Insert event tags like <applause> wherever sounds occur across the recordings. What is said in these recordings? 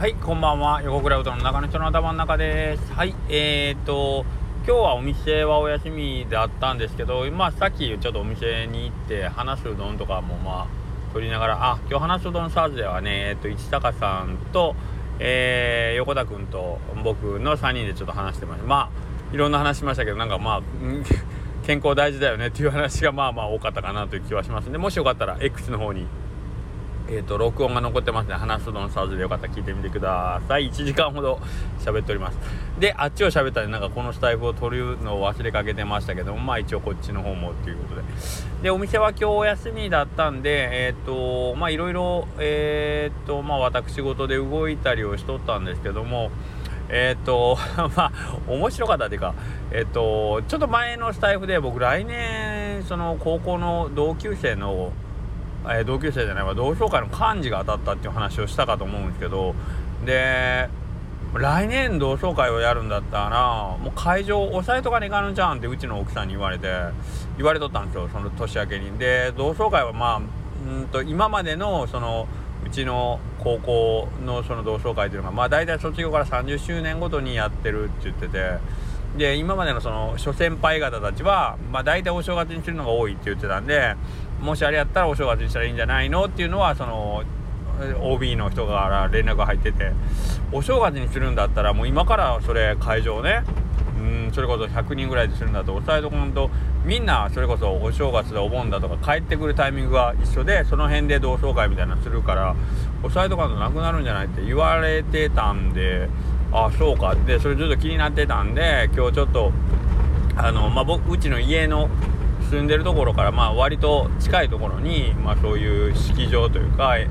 はいこんばんは。横クラウドの中の人の頭の中です。はいえーと今日はお店はお休みだったんですけどまあさっきちょっとお店に行って話すうどんとかもまあ取りながらあ今日話すうどんサーズではねえっ、と市高さんとえー、横田君と僕の3人でちょっと話してました。まあいろんな話しましたけどなんかまあ健康大事だよねっていう話がまあまあ多かったかなという気はしますんでもしよかったら X の方にえーと、録音が残ってますね。話すのサーズでよかったら聞いてみてください。1時間ほど喋っております。であっちを喋ったらなんかこのスタイフを撮るのを忘れかけてましたけどもまあ一応こっちの方もっていうことで。でお店は今日お休みだったんでえっ、ー、とまあいろいろえっ、ー、とまあ私事で動いたりをしとったんですけどもえっ、ー、とまあ面白かったっていうかえっ、とちょっと前のスタイフで僕来年その高校の同級生のえー、同級生じゃないわ。同窓会の幹事が当たったっていう話をしたかと思うんですけど。で来年同窓会をやるんだったらもう会場押さえとかにいかんじゃんってうちの奥さんに言われて言われとったんですよその年明けに。で同窓会はまあうんと今までのそのうちの高校のその同窓会というのがまあ大体卒業から30周年ごとにやってるって言ってて。で今までのその諸先輩方たちはまあ大体お正月にするのが多いって言ってたんでもしあれやったらお正月にしたらいいんじゃないのっていうのはその OB の人から連絡が入っててお正月にするんだったらもう今からそれ会場ねうんそれこそ100人ぐらいでするんだと押さえとかんとみんなそれこそお正月でお盆だとか帰ってくるタイミングが一緒でその辺で同窓会みたいなのするから押さえとかんとなくなるんじゃないって言われてたんでああそうか。でそれずっと気になってたんで今日ちょっとあのまあ僕うちの家の住んでるところからまあ割と近いところに、まあ、そういう式場というか、え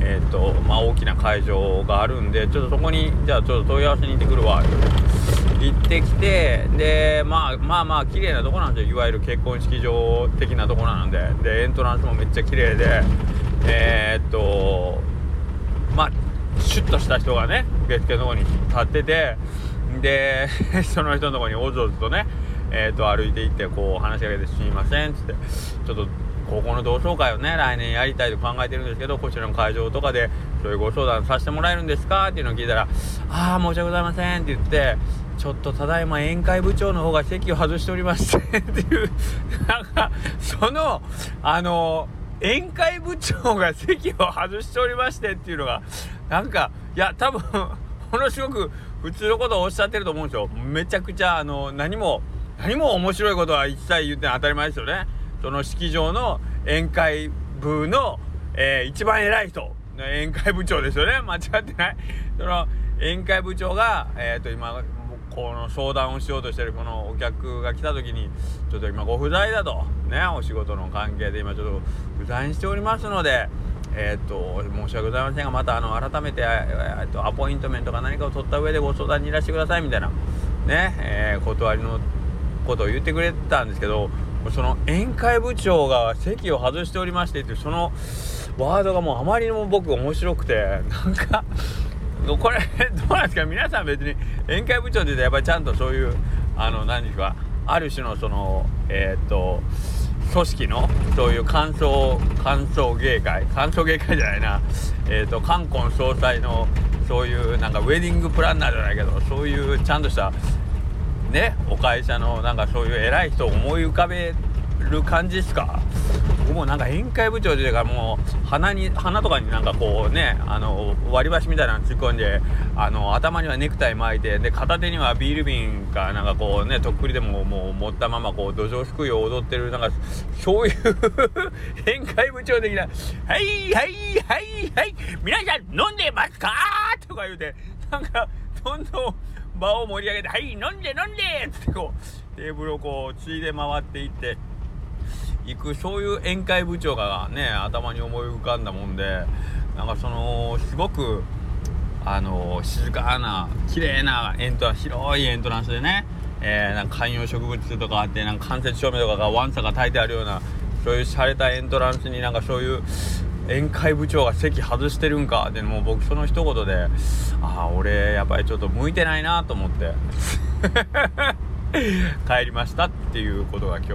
ーとまあ、大きな会場があるんでちょっとそこにじゃあちょっと問い合わせに行ってくるわ行ってきてで、まあ、まあまあ綺麗なとこなんですよ。いわゆる結婚式場的なとこなんで。でエントランスもめっちゃ綺麗で。え、っとまあシュッとした人がね受付のとこに立っててで <laughs> その人のとこにおずおずとねえー、と歩いていってこう話しかけて「すみません」っつってちょっと高校の同窓会をね来年やりたいと考えてるんですけどこちらの会場とかでそういうご相談させてもらえるんですか？っていうのを聞いたら「ああ申し訳ございません」って言ってちょっとただいま宴会部長の方が席を外しておりましてっていうなんかそのあの宴会部長が席を外しておりましてっていうのがなんかいや多分ものすごく普通のことをおっしゃってると思うんですよ。めちゃくちゃあの何も何も面白いことは一切言って当たり前ですよね。その式場の宴会部の、えー、一番偉い人。宴会部長ですよね。間違ってない。その宴会部長が、えーと、今この相談をしようとしてるこのお客が来た時にちょっと今ご不在だと。ねお仕事の関係で今ちょっと不在にしておりますのでえーと、申し訳ございませんがまたあの改めて、えーと、アポイントメントか何かを取った上でご相談にいらしてくださいみたいな。ね、えー、断りのことを言ってくれたんですけどその宴会部長が席を外しておりましてってそのワードがもうあまりにも僕面白くてなんかこれどうなんですか？皆さん別に宴会部長って言うとやっぱりちゃんとそういうあの何ですか？ある種のそのえ、っと組織のそういう感想感想芸会感想芸会じゃないな。え、っと冠婚葬祭のそういうなんかウェディングプランナーじゃないけどそういうちゃんとしたねお会社のなんかそういう偉い人を思い浮かべる感じですか？僕もなんか宴会部長というかもう鼻に鼻とかになんかこうねあの割り箸みたいなの突っ込んであの頭にはネクタイ巻いてで片手にはビール瓶かなんかこうねとっくりでももう持ったままこう土壌すくいを踊ってるなんかそういう宴会部長的な「はいはいはいはい皆さん飲んでますか?」とか言うてなんかどんどん場を盛り上げて「はい飲んで飲んで!」つってこうテーブルをこうついで回っていって行くそういう宴会部長がね頭に思い浮かんだもんでなんかそのすごくあの静かな綺麗なエントランス広いエントランスでね、えー、なんか観葉植物とかあってなんか間接照明とかがワンサが焚いてあるようなそういう洒落たエントランスになんかそういう宴会部長が席外してるんか。でもう僕その一言でああ俺やっぱりちょっと向いてないなと思って。<laughs> 帰りましたっていうことが今日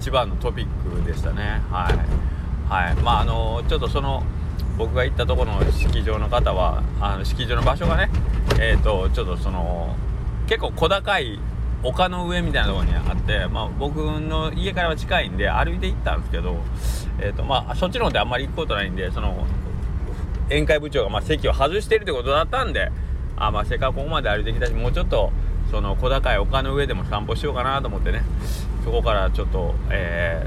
一番のトピックでしたね。はい。はい。まああのちょっとその僕が行ったとこの式場の方はあの式場の場所がねえっ、ー、とちょっとその結構小高い丘の上みたいなところにあって、まあ、僕の家からは近いんで歩いて行ったんですけど、えーとまあ、そっちの方であんまり行くことないんでその宴会部長がま席を外してるってことだったんであまあせっかくここまで歩いてきたしもうちょっとその小高い丘の上でも散歩しようかなと思ってねそこからちょっと、え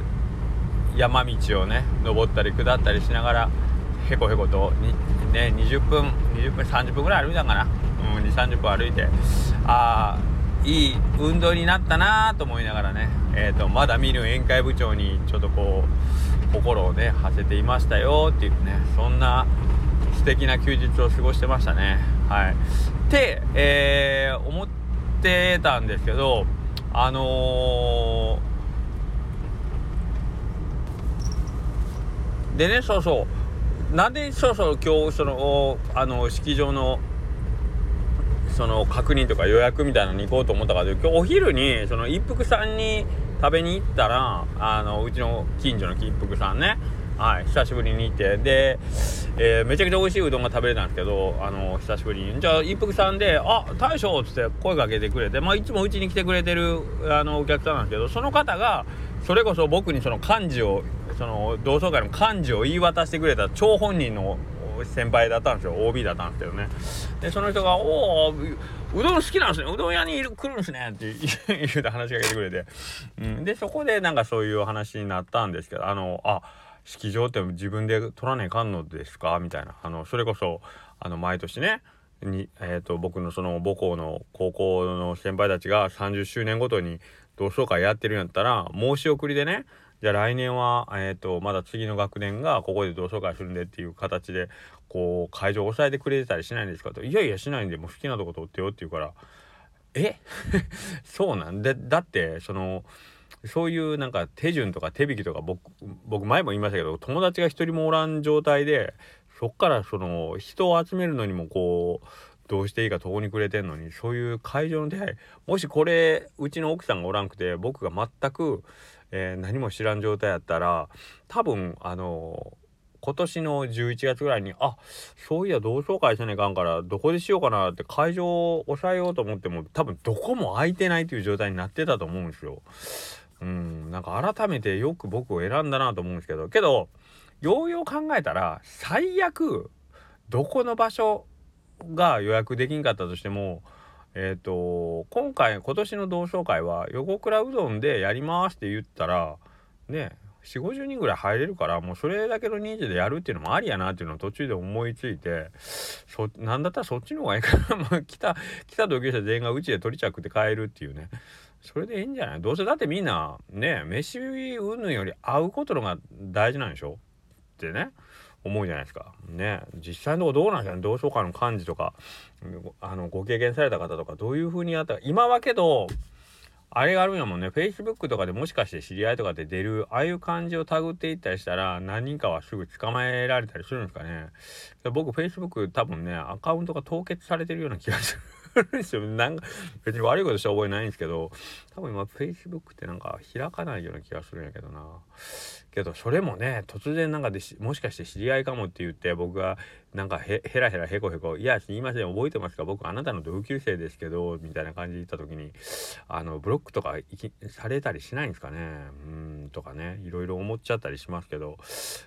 ー、山道をね登ったり下ったりしながらへこへことね20分20分30分ぐらい歩いたかな、うん、2 3 0分歩いてああいい運動になったなと思いながらね、えーと、まだ見ぬ宴会部長にちょっとこう心をね馳せていましたよっていうねそんな素敵な休日を過ごしてましたね。はい。って、えー、思ってたんですけどあのー、でねそうそう。なんでそうそう今日そのあの式場のその確認とか予約みたいなのに行こうと思ったかというと今日お昼にその一服さんに食べに行ったらあのうちの近所の一服さんねはい久しぶりに行ってで、えー、めちゃくちゃ美味しいうどんが食べれたんですけどあの久しぶりに。じゃあ一服さんで「あ大将」っつって声かけてくれてまあいつもうちに来てくれてるあのお客さんなんですけどその方がそれこそ僕にその漢字をその同窓会の漢字を言い渡してくれた張本人の先輩だったんですよ。OB だったんですけどね。でその人が「おおうどん好きなんですね。うどん屋にいる来るんですね」って <laughs> 言うて話しかけてくれて、うん、でそこでなんかそういう話になったんですけどあのあ式場って自分で取らねえかんのですか？みたいな。あのそれこそあの毎年ねに、えーと、僕のその母校の高校の先輩たちが30周年ごとに同窓会やってるんやったら申し送りでねじゃあ来年は、えーと、まだ次の学年がここで同窓会するんでっていう形でこう会場を抑えてくれてたりしないんですか？と「いやいやしないんでもう好きなとこ取ってよ」って言うから「え？<laughs> そうなん？でだってそのそういうなんか手順とか手引きとか僕僕前も言いましたけど友達が一人もおらん状態でそっからその人を集めるのにもこうどうしていいか途方に暮れてんのにそういう会場の出会いもしこれうちの奥さんがおらんくて僕が全くえー、何も知らん状態やったら多分あの今年の11月ぐらいにあそういや同窓会せねえかんからどこでしようかなって会場を抑えようと思っても多分どこも空いてないという状態になってたと思うんですよ。うんなんか改めてよく僕を選んだなと思うんですけどけどようよう考えたら最悪どこの場所が予約できんかったとしてもえっ、ー、と今回今年の同窓会は横倉うどんでやりますって言ったらね4 5 0人ぐらい入れるからもうそれだけの人数でやるっていうのもありやなっていうのを途中で思いついてそなんだったらそっちの方がいいからもう来た来た同級生全員がうちで取り着って帰るっていうね。それでいいんじゃない？どうせだってみんなね飯うんぬんより会うことのが大事なんでしょ？ってね。思うじゃないですか。ね。実際のとこどうなんですかね。同窓会の幹事とかあのご経験された方とかどういう風にやったか。今はけどあれがあるんやもんね。Facebook とかでもしかして知り合いとかで出るああいう感じをタグっていったりしたら何人かはすぐ捕まえられたりするんですかね。僕 Facebook 多分ねアカウントが凍結されてるような気がする。るんですよ。なんか別に悪いことした覚えないんですけど、多分今 Facebook ってなんか開かないような気がするんやけどな。けどそれもね、突然なんかでもしかして知り合いかもって言って僕がなんかへへらへらへこへこ、いや、すいません、覚えてますか？僕あなたの同級生ですけど、みたいな感じで言った時に、あの、ブロックとかされたりしないんですかね？うん、とかね、いろいろ思っちゃったりしますけど、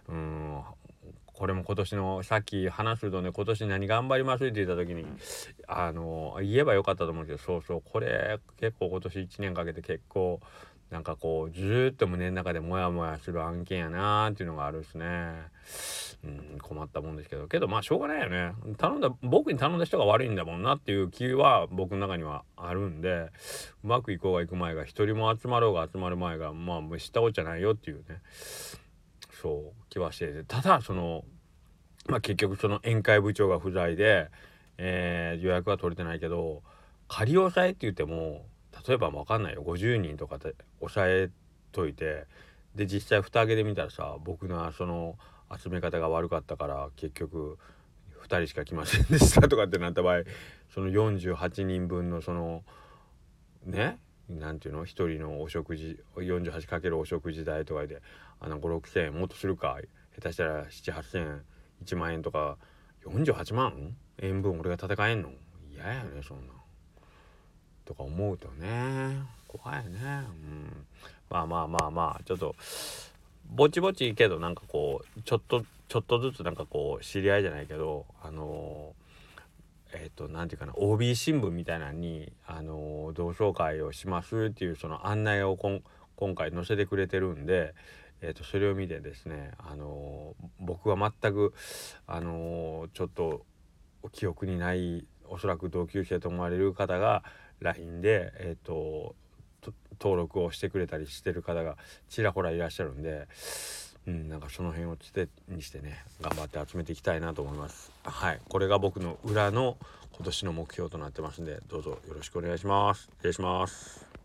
うん、これも今年のさっき話すとね今年何頑張りますって言った時にあの言えばよかったと思うんですけどそうそう。これ結構今年1年かけて結構なんかこうずっと胸の中でモヤモヤする案件やなーっていうのがあるんですね。うん困ったもんですけど。けどまあしょうがないよね。頼んだ僕に頼んだ人が悪いんだもんなっていう気は僕の中にはあるんでうまくいこうがいく前が一人も集まろうが集まる前がまあ知ったことじゃないよっていうねそう気はしててただそのまあ結局その宴会部長が不在で、えー、予約は取れてないけど仮押さえって言っても例えば分かんないよ。50人とかで押さえといてで実際蓋開けてみたらさ僕のその集め方が悪かったから結局2人しか来ませんでしたとかってなった場合その48人分のそのねなんていうの？1人のお食事 48× お食事代とかであの5 6千円もっとするか。下手したら7 8千円1万円とか48万円分俺が戦えんの？嫌やねそんな。とか思うとね。怖いよね。うん。まあまあまあまあちょっとぼちぼちいいけどなんかこうちょっとちょっとずつなんかこう知り合いじゃないけどあのえっ、ー、と何て言うかな OB 新聞みたいなのにあの同窓会をしますっていうその案内を今回載せてくれてるんで、えー、とそれを見てですねあの僕は全くあのちょっと記憶にないおそらく同級生と思われる方が LINE で、えーと登録をしてくれたりしてる方がちらほらいらっしゃるんで、うん、なんかその辺をつてにしてね頑張って集めていきたいなと思います。はい。これが僕の裏の今年の目標となってますんでどうぞよろしくお願いします。失礼します。